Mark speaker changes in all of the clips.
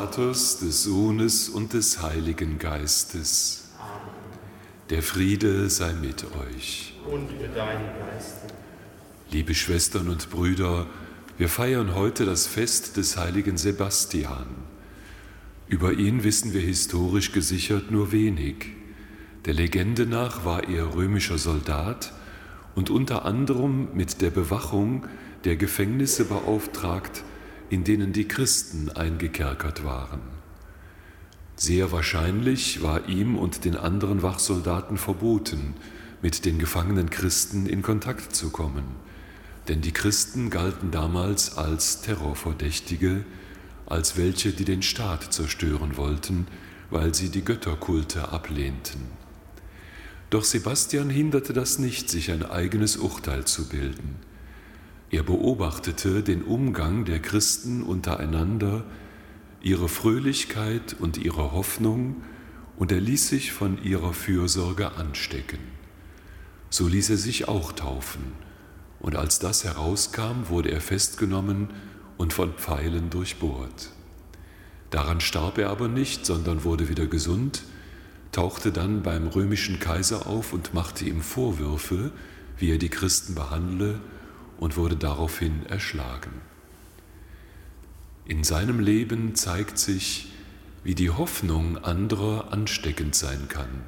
Speaker 1: Vaters, des Sohnes und des Heiligen Geistes. Der Friede sei mit euch.
Speaker 2: Und mit deinem Geiste.
Speaker 1: Liebe Schwestern und Brüder, wir feiern heute das Fest des heiligen Sebastian. Über ihn wissen wir historisch gesichert nur wenig. Der Legende nach war er römischer Soldat und unter anderem mit der Bewachung der Gefängnisse beauftragt, in denen die Christen eingekerkert waren. Sehr wahrscheinlich war ihm und den anderen Wachsoldaten verboten, mit den gefangenen Christen in Kontakt zu kommen, denn die Christen galten damals als Terrorverdächtige, als welche, die den Staat zerstören wollten, weil sie die Götterkulte ablehnten. Doch Sebastian hinderte das nicht, sich ein eigenes Urteil zu bilden. Er beobachtete den Umgang der Christen untereinander, ihre Fröhlichkeit und ihre Hoffnung, und er ließ sich von ihrer Fürsorge anstecken. So ließ er sich auch taufen, und als das herauskam, wurde er festgenommen und von Pfeilen durchbohrt. Daran starb er aber nicht, sondern wurde wieder gesund, tauchte dann beim römischen Kaiser auf und machte ihm Vorwürfe, wie er die Christen behandle, und wurde daraufhin erschlagen. In seinem Leben zeigt sich, wie die Hoffnung anderer ansteckend sein kann.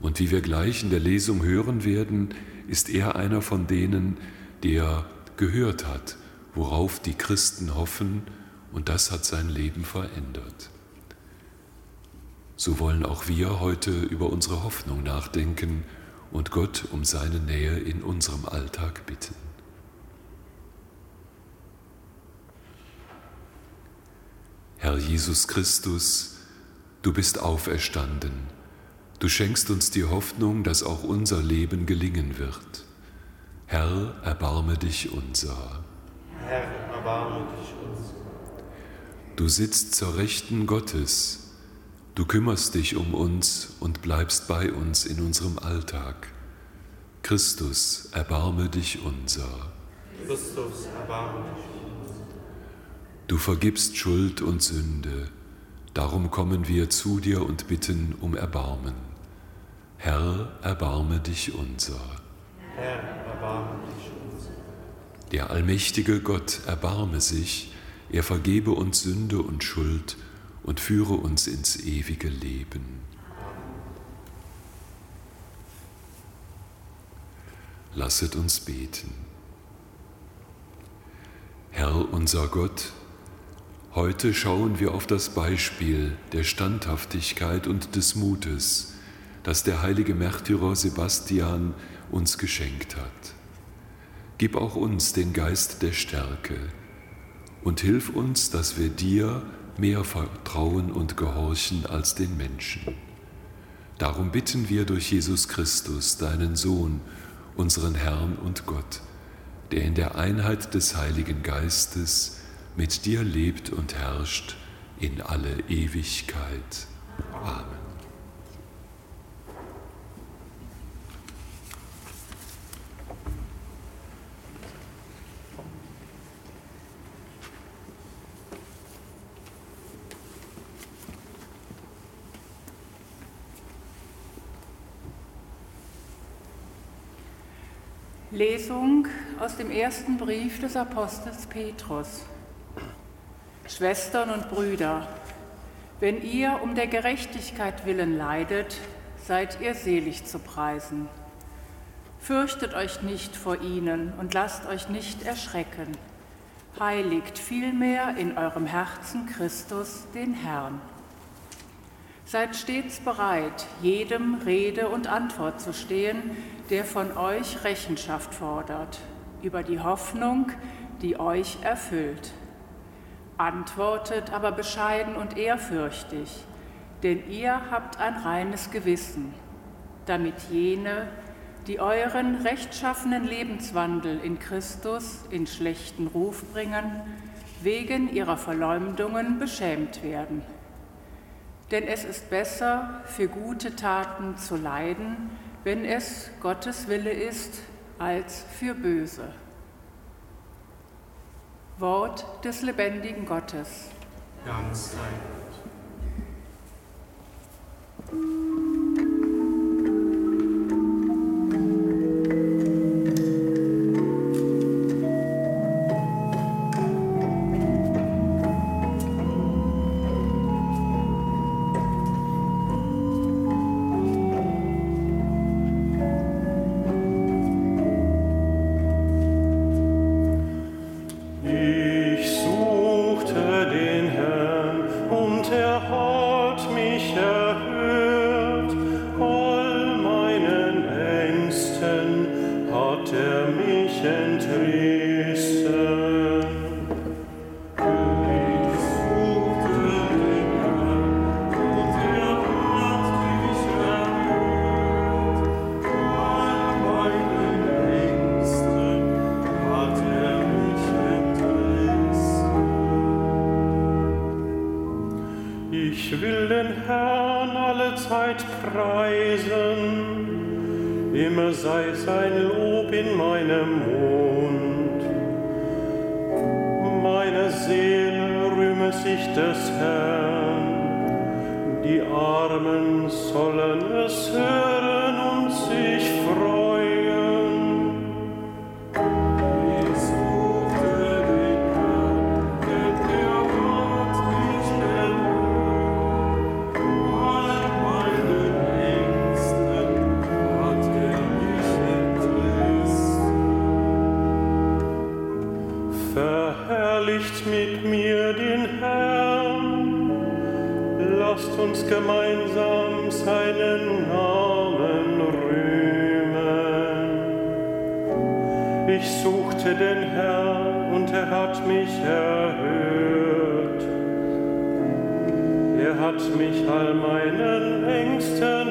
Speaker 1: Und wie wir gleich in der Lesung hören werden, ist er einer von denen, der gehört hat, worauf die Christen hoffen, und das hat sein Leben verändert. So wollen auch wir heute über unsere Hoffnung nachdenken und Gott um seine Nähe in unserem Alltag bitten. Herr Jesus Christus, du bist auferstanden. Du schenkst uns die Hoffnung, dass auch unser Leben gelingen wird. Herr, erbarme dich unser.
Speaker 2: Herr, erbarme dich unser.
Speaker 1: Du sitzt zur Rechten Gottes. Du kümmerst dich um uns und bleibst bei uns in unserem Alltag. Christus, erbarme dich unser.
Speaker 2: Christus, erbarme dich unser.
Speaker 1: Du vergibst Schuld und Sünde, darum kommen wir zu dir und bitten um Erbarmen. Herr, erbarme dich unser.
Speaker 2: Herr, erbarme dich unser.
Speaker 1: Der allmächtige Gott erbarme sich, er vergebe uns Sünde und Schuld und führe uns ins ewige Leben. Lasset uns beten. Herr unser Gott, Heute schauen wir auf das Beispiel der Standhaftigkeit und des Mutes, das der heilige Märtyrer Sebastian uns geschenkt hat. Gib auch uns den Geist der Stärke und hilf uns, dass wir dir mehr vertrauen und gehorchen als den Menschen. Darum bitten wir durch Jesus Christus, deinen Sohn, unseren Herrn und Gott, der in der Einheit des Heiligen Geistes mit dir lebt und herrscht in alle Ewigkeit. Amen.
Speaker 3: Lesung aus dem ersten Brief des Apostels Petrus. Schwestern und Brüder, wenn ihr um der Gerechtigkeit willen leidet, seid ihr selig zu preisen. Fürchtet euch nicht vor ihnen und lasst euch nicht erschrecken. Heiligt vielmehr in eurem Herzen Christus, den Herrn. Seid stets bereit, jedem Rede und Antwort zu stehen, der von euch Rechenschaft fordert, über die Hoffnung, die euch erfüllt. Antwortet aber bescheiden und ehrfürchtig, denn ihr habt ein reines Gewissen, damit jene, die euren rechtschaffenen Lebenswandel in Christus in schlechten Ruf bringen, wegen ihrer Verleumdungen beschämt werden. Denn es ist besser, für gute Taten zu leiden, wenn es Gottes Wille ist, als für böse. Wort des lebendigen Gottes.
Speaker 2: Ganz dein Gott.
Speaker 4: Verherrlicht mit mir den Herrn. Lasst uns gemeinsam seinen Namen rühmen. Ich suchte den Herrn und er hat mich erhört. Er hat mich all meinen Ängsten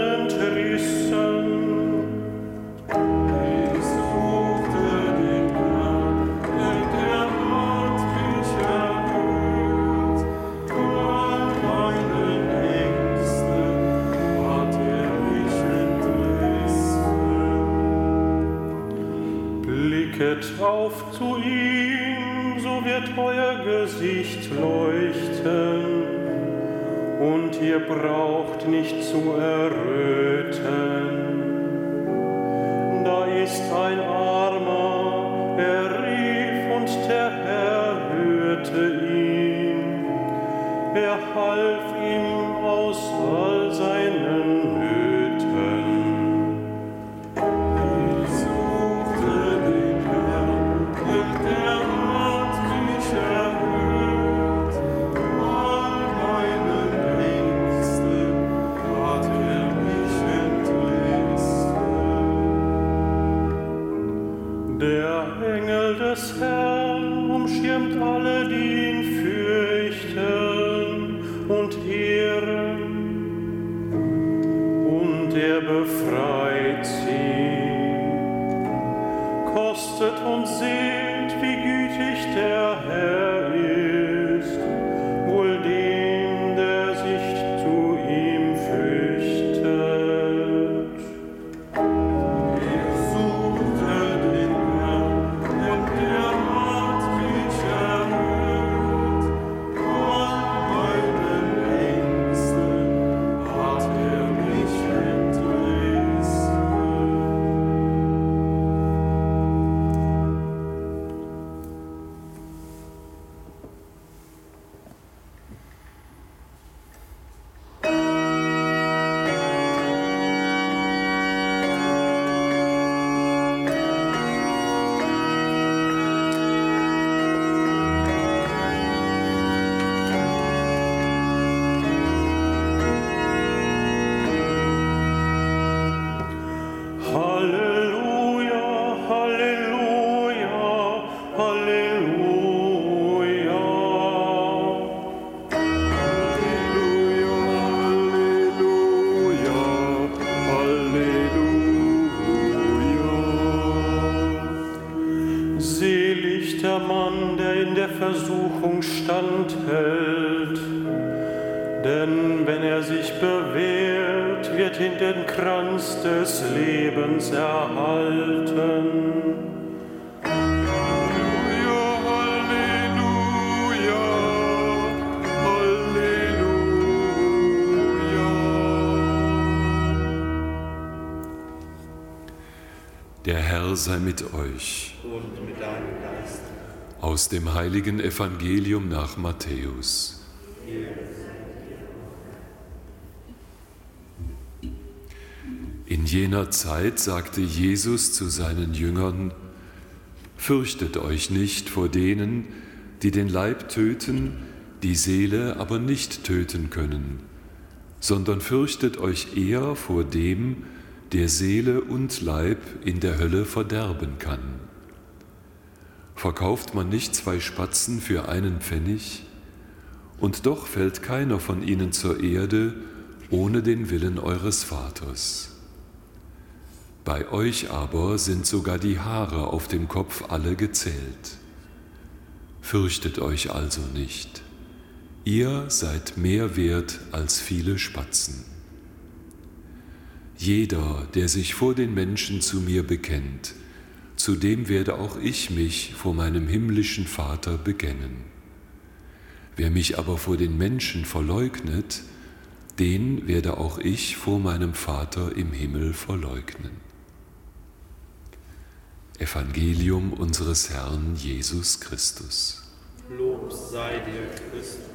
Speaker 4: Licht leuchten und ihr braucht nicht zu erröten. Herr
Speaker 1: sei mit euch.
Speaker 2: Und mit deinem Geist.
Speaker 1: Aus dem heiligen Evangelium nach Matthäus. In jener Zeit sagte Jesus zu seinen Jüngern, Fürchtet euch nicht vor denen, die den Leib töten, die Seele aber nicht töten können, sondern fürchtet euch eher vor dem, der Seele und Leib in der Hölle verderben kann. Verkauft man nicht zwei Spatzen für einen Pfennig, und doch fällt keiner von ihnen zur Erde ohne den Willen eures Vaters. Bei euch aber sind sogar die Haare auf dem Kopf alle gezählt. Fürchtet euch also nicht, ihr seid mehr wert als viele Spatzen. Jeder, der sich vor den Menschen zu mir bekennt, zu dem werde auch ich mich vor meinem himmlischen Vater bekennen. Wer mich aber vor den Menschen verleugnet, den werde auch ich vor meinem Vater im Himmel verleugnen. Evangelium unseres Herrn Jesus Christus.
Speaker 2: Lob sei dir, Christus.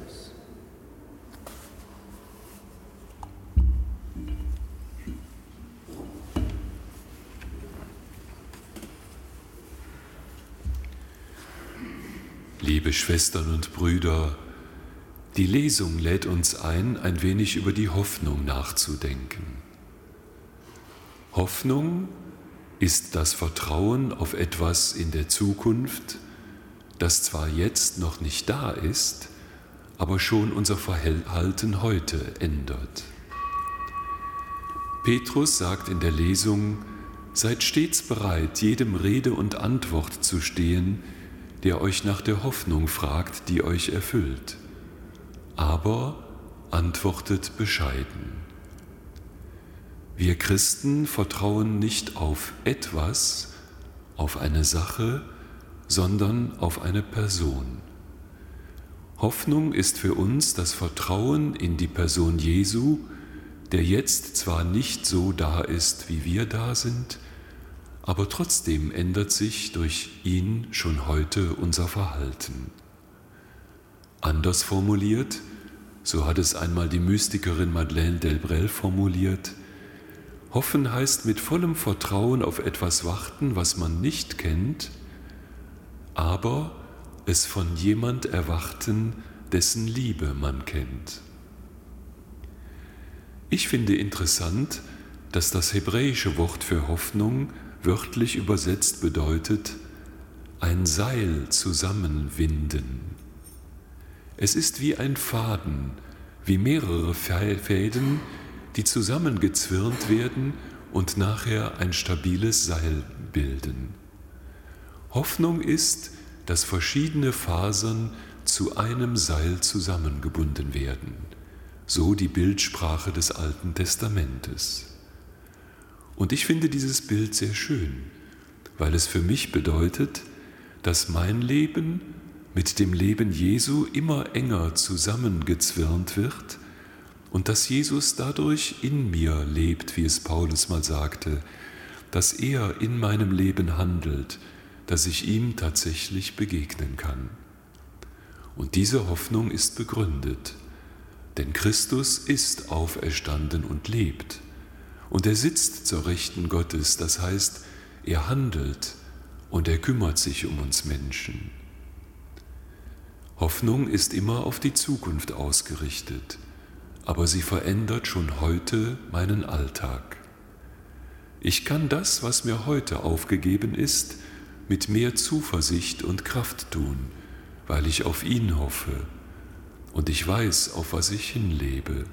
Speaker 1: Liebe Schwestern und Brüder, die Lesung lädt uns ein, ein wenig über die Hoffnung nachzudenken. Hoffnung ist das Vertrauen auf etwas in der Zukunft, das zwar jetzt noch nicht da ist, aber schon unser Verhalten heute ändert. Petrus sagt in der Lesung, seid stets bereit, jedem Rede und Antwort zu stehen, der euch nach der Hoffnung fragt, die euch erfüllt. Aber antwortet bescheiden. Wir Christen vertrauen nicht auf etwas, auf eine Sache, sondern auf eine Person. Hoffnung ist für uns das Vertrauen in die Person Jesu, der jetzt zwar nicht so da ist, wie wir da sind, aber trotzdem ändert sich durch ihn schon heute unser Verhalten. Anders formuliert, so hat es einmal die Mystikerin Madeleine Delbrel formuliert, Hoffen heißt mit vollem Vertrauen auf etwas warten, was man nicht kennt, aber es von jemand erwarten, dessen Liebe man kennt. Ich finde interessant, dass das hebräische Wort für Hoffnung wörtlich übersetzt bedeutet, ein Seil zusammenwinden. Es ist wie ein Faden, wie mehrere Fäden, die zusammengezwirnt werden und nachher ein stabiles Seil bilden. Hoffnung ist, dass verschiedene Fasern zu einem Seil zusammengebunden werden, so die Bildsprache des Alten Testamentes. Und ich finde dieses Bild sehr schön, weil es für mich bedeutet, dass mein Leben mit dem Leben Jesu immer enger zusammengezwirnt wird und dass Jesus dadurch in mir lebt, wie es Paulus mal sagte, dass er in meinem Leben handelt, dass ich ihm tatsächlich begegnen kann. Und diese Hoffnung ist begründet, denn Christus ist auferstanden und lebt. Und er sitzt zur Rechten Gottes, das heißt, er handelt und er kümmert sich um uns Menschen. Hoffnung ist immer auf die Zukunft ausgerichtet aber sie verändert schon heute meinen Alltag. Ich kann das, was mir heute aufgegeben ist, mit mehr Zuversicht und Kraft tun, weil ich auf ihn hoffe und ich weiß, auf was ich hinlebe,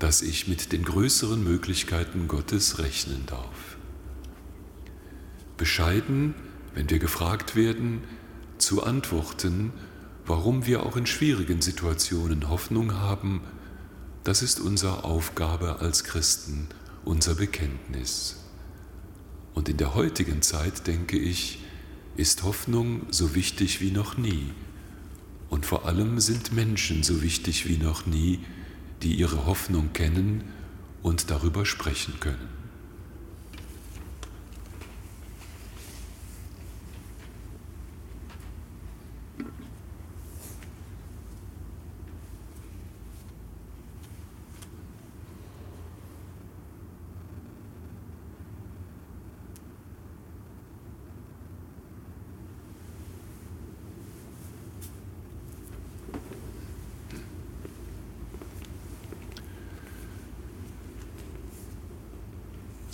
Speaker 1: dass ich mit den größeren Möglichkeiten Gottes rechnen darf. Bescheiden, wenn wir gefragt werden, zu antworten, warum wir auch in schwierigen Situationen Hoffnung haben, das ist unsere Aufgabe als Christen, unser Bekenntnis. Und in der heutigen Zeit, denke ich, ist Hoffnung so wichtig wie noch nie. Und vor allem sind Menschen so wichtig wie noch nie, die ihre Hoffnung kennen und darüber sprechen können.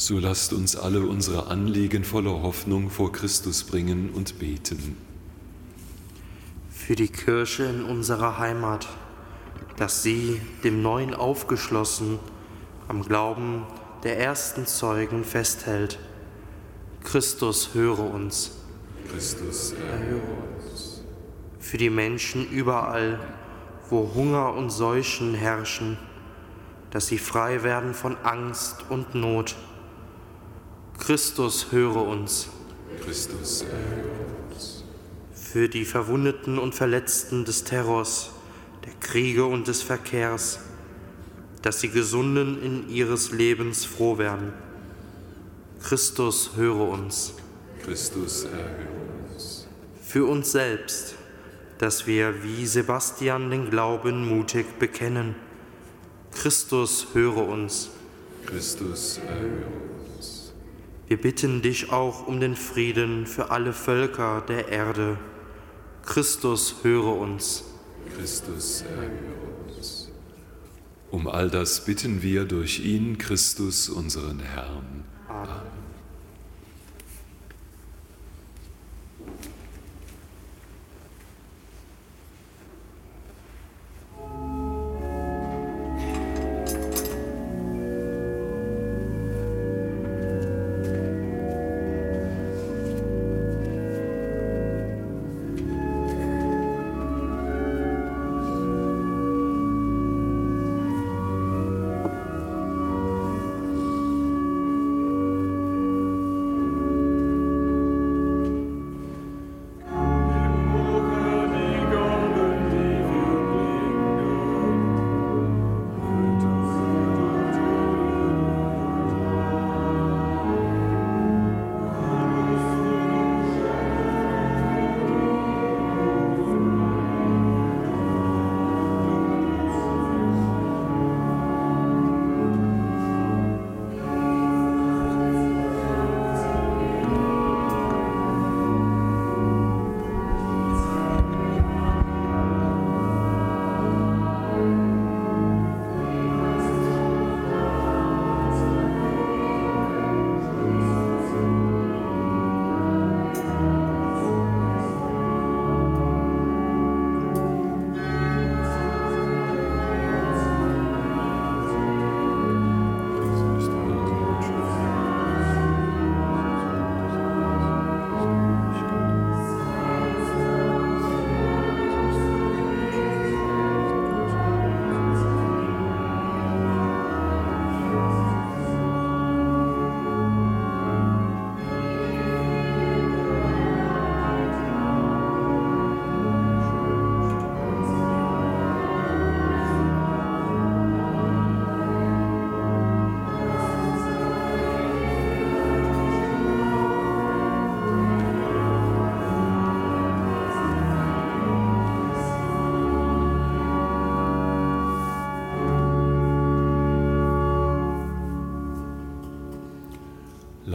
Speaker 1: So lasst uns alle unsere Anliegen voller Hoffnung vor Christus bringen und beten.
Speaker 5: Für die Kirche in unserer Heimat, dass sie, dem Neuen aufgeschlossen, am Glauben der ersten Zeugen festhält. Christus höre uns.
Speaker 1: Christus,
Speaker 5: erhöre uns. Für die Menschen überall, wo Hunger und Seuchen herrschen, dass sie frei werden von Angst und Not. Christus höre uns.
Speaker 1: Christus, erhöre uns.
Speaker 5: Für die Verwundeten und Verletzten des Terrors, der Kriege und des Verkehrs, dass die Gesunden in ihres Lebens froh werden. Christus höre uns.
Speaker 1: Christus, erhöre uns.
Speaker 5: Für uns selbst, dass wir wie Sebastian den Glauben mutig bekennen. Christus höre uns.
Speaker 1: Christus, erhöre uns.
Speaker 5: Wir bitten dich auch um den Frieden für alle Völker der Erde. Christus höre uns.
Speaker 1: Christus, erhöre uns. Um all das bitten wir durch ihn, Christus, unseren Herrn. Amen.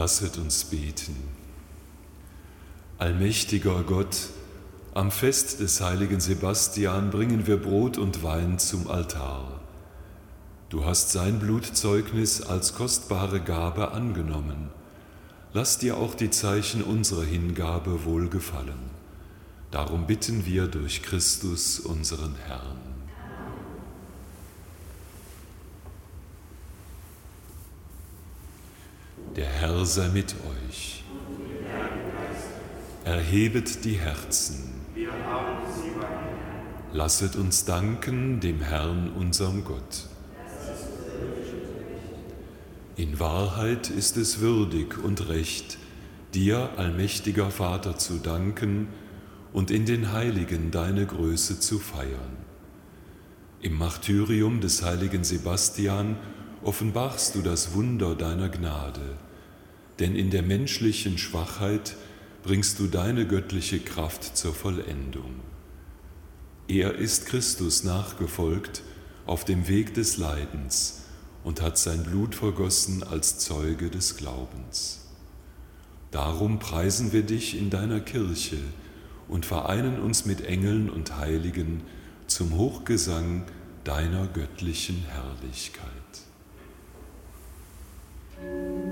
Speaker 1: Lasset uns beten. Allmächtiger Gott, am Fest des heiligen Sebastian bringen wir Brot und Wein zum Altar. Du hast sein Blutzeugnis als kostbare Gabe angenommen. Lass dir auch die Zeichen unserer Hingabe wohlgefallen. Darum bitten wir durch Christus unseren Herrn. Der Herr sei mit euch. Erhebet die Herzen. Lasset uns danken dem Herrn, unserem Gott. In Wahrheit ist es würdig und recht, dir, allmächtiger Vater, zu danken und in den Heiligen deine Größe zu feiern. Im Martyrium des heiligen Sebastian offenbarst du das Wunder deiner Gnade, denn in der menschlichen Schwachheit bringst du deine göttliche Kraft zur Vollendung. Er ist Christus nachgefolgt auf dem Weg des Leidens und hat sein Blut vergossen als Zeuge des Glaubens. Darum preisen wir dich in deiner Kirche und vereinen uns mit Engeln und Heiligen zum Hochgesang deiner göttlichen Herrlichkeit. Thank you.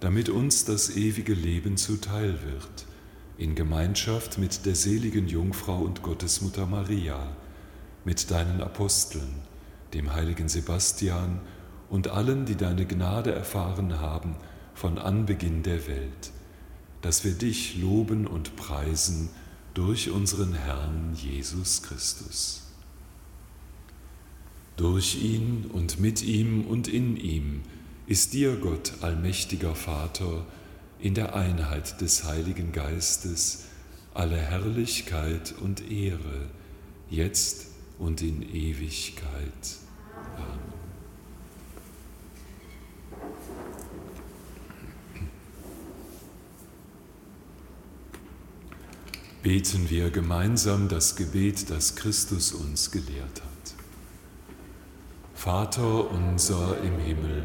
Speaker 1: damit uns das ewige Leben zuteil wird, in Gemeinschaft mit der seligen Jungfrau und Gottesmutter Maria, mit deinen Aposteln, dem heiligen Sebastian und allen, die deine Gnade erfahren haben von Anbeginn der Welt, dass wir dich loben und preisen durch unseren Herrn Jesus Christus. Durch ihn und mit ihm und in ihm, ist dir, Gott, allmächtiger Vater, in der Einheit des Heiligen Geistes alle Herrlichkeit und Ehre, jetzt und in Ewigkeit. Amen. Beten wir gemeinsam das Gebet, das Christus uns gelehrt hat. Vater unser im Himmel,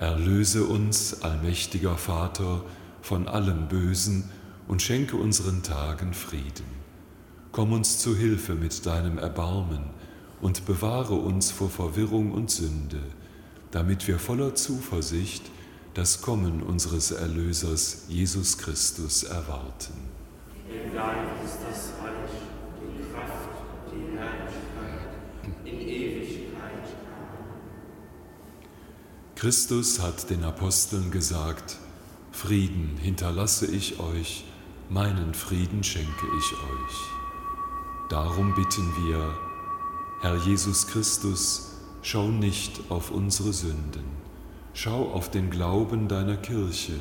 Speaker 1: Erlöse uns, allmächtiger Vater, von allem Bösen und schenke unseren Tagen Frieden. Komm uns zu Hilfe mit deinem Erbarmen und bewahre uns vor Verwirrung und Sünde, damit wir voller Zuversicht das Kommen unseres Erlösers Jesus Christus erwarten.
Speaker 2: Denn dein ist das Reich, die Kraft, die Herrlichkeit in Ewigkeit.
Speaker 1: Christus hat den Aposteln gesagt, Frieden hinterlasse ich euch, meinen Frieden schenke ich euch. Darum bitten wir, Herr Jesus Christus, schau nicht auf unsere Sünden, schau auf den Glauben deiner Kirche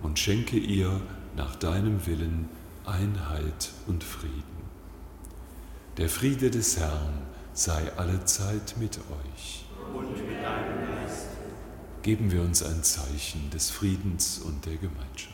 Speaker 1: und schenke ihr nach deinem Willen Einheit und Frieden. Der Friede des Herrn sei allezeit mit euch.
Speaker 2: Und mit deinem Geist.
Speaker 1: Geben wir uns ein Zeichen des Friedens und der Gemeinschaft.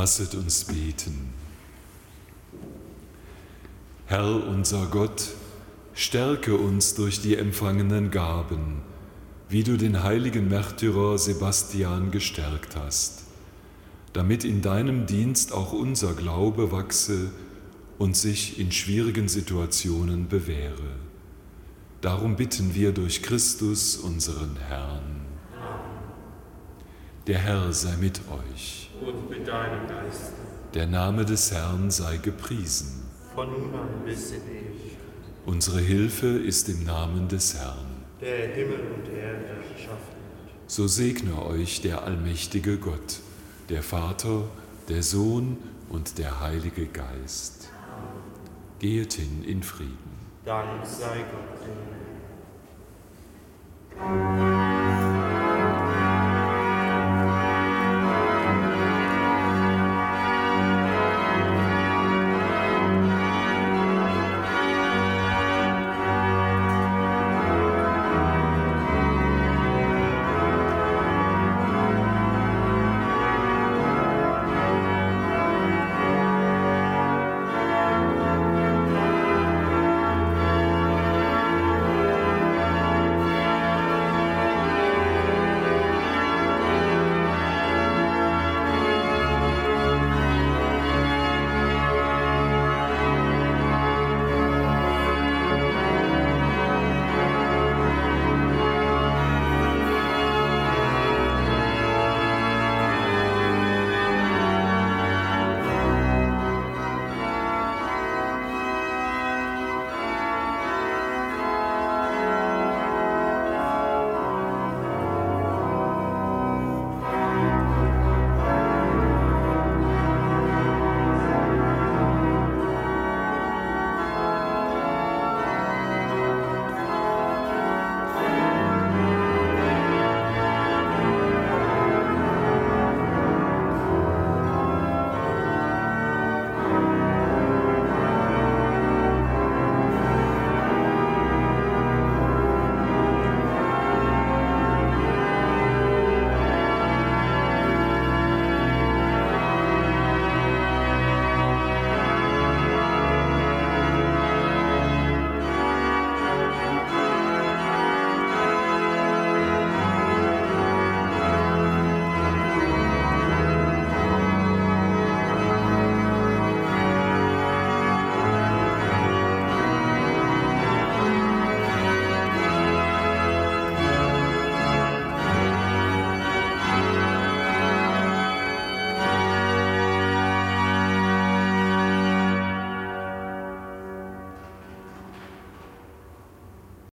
Speaker 1: Lasset uns beten. Herr unser Gott, stärke uns durch die empfangenen Gaben, wie du den heiligen Märtyrer Sebastian gestärkt hast, damit in deinem Dienst auch unser Glaube wachse und sich in schwierigen Situationen bewähre. Darum bitten wir durch Christus, unseren Herrn. Der Herr sei mit euch
Speaker 5: und mit deinem Geist.
Speaker 1: Der Name des Herrn sei gepriesen.
Speaker 5: Von nun an bis in Ewigkeit.
Speaker 1: Unsere Hilfe ist im Namen des Herrn.
Speaker 5: Der Himmel und Erde erschaffen hat.
Speaker 1: So segne euch der allmächtige Gott, der Vater, der Sohn und der Heilige Geist. Gehet hin in Frieden.
Speaker 5: Dank sei Gott.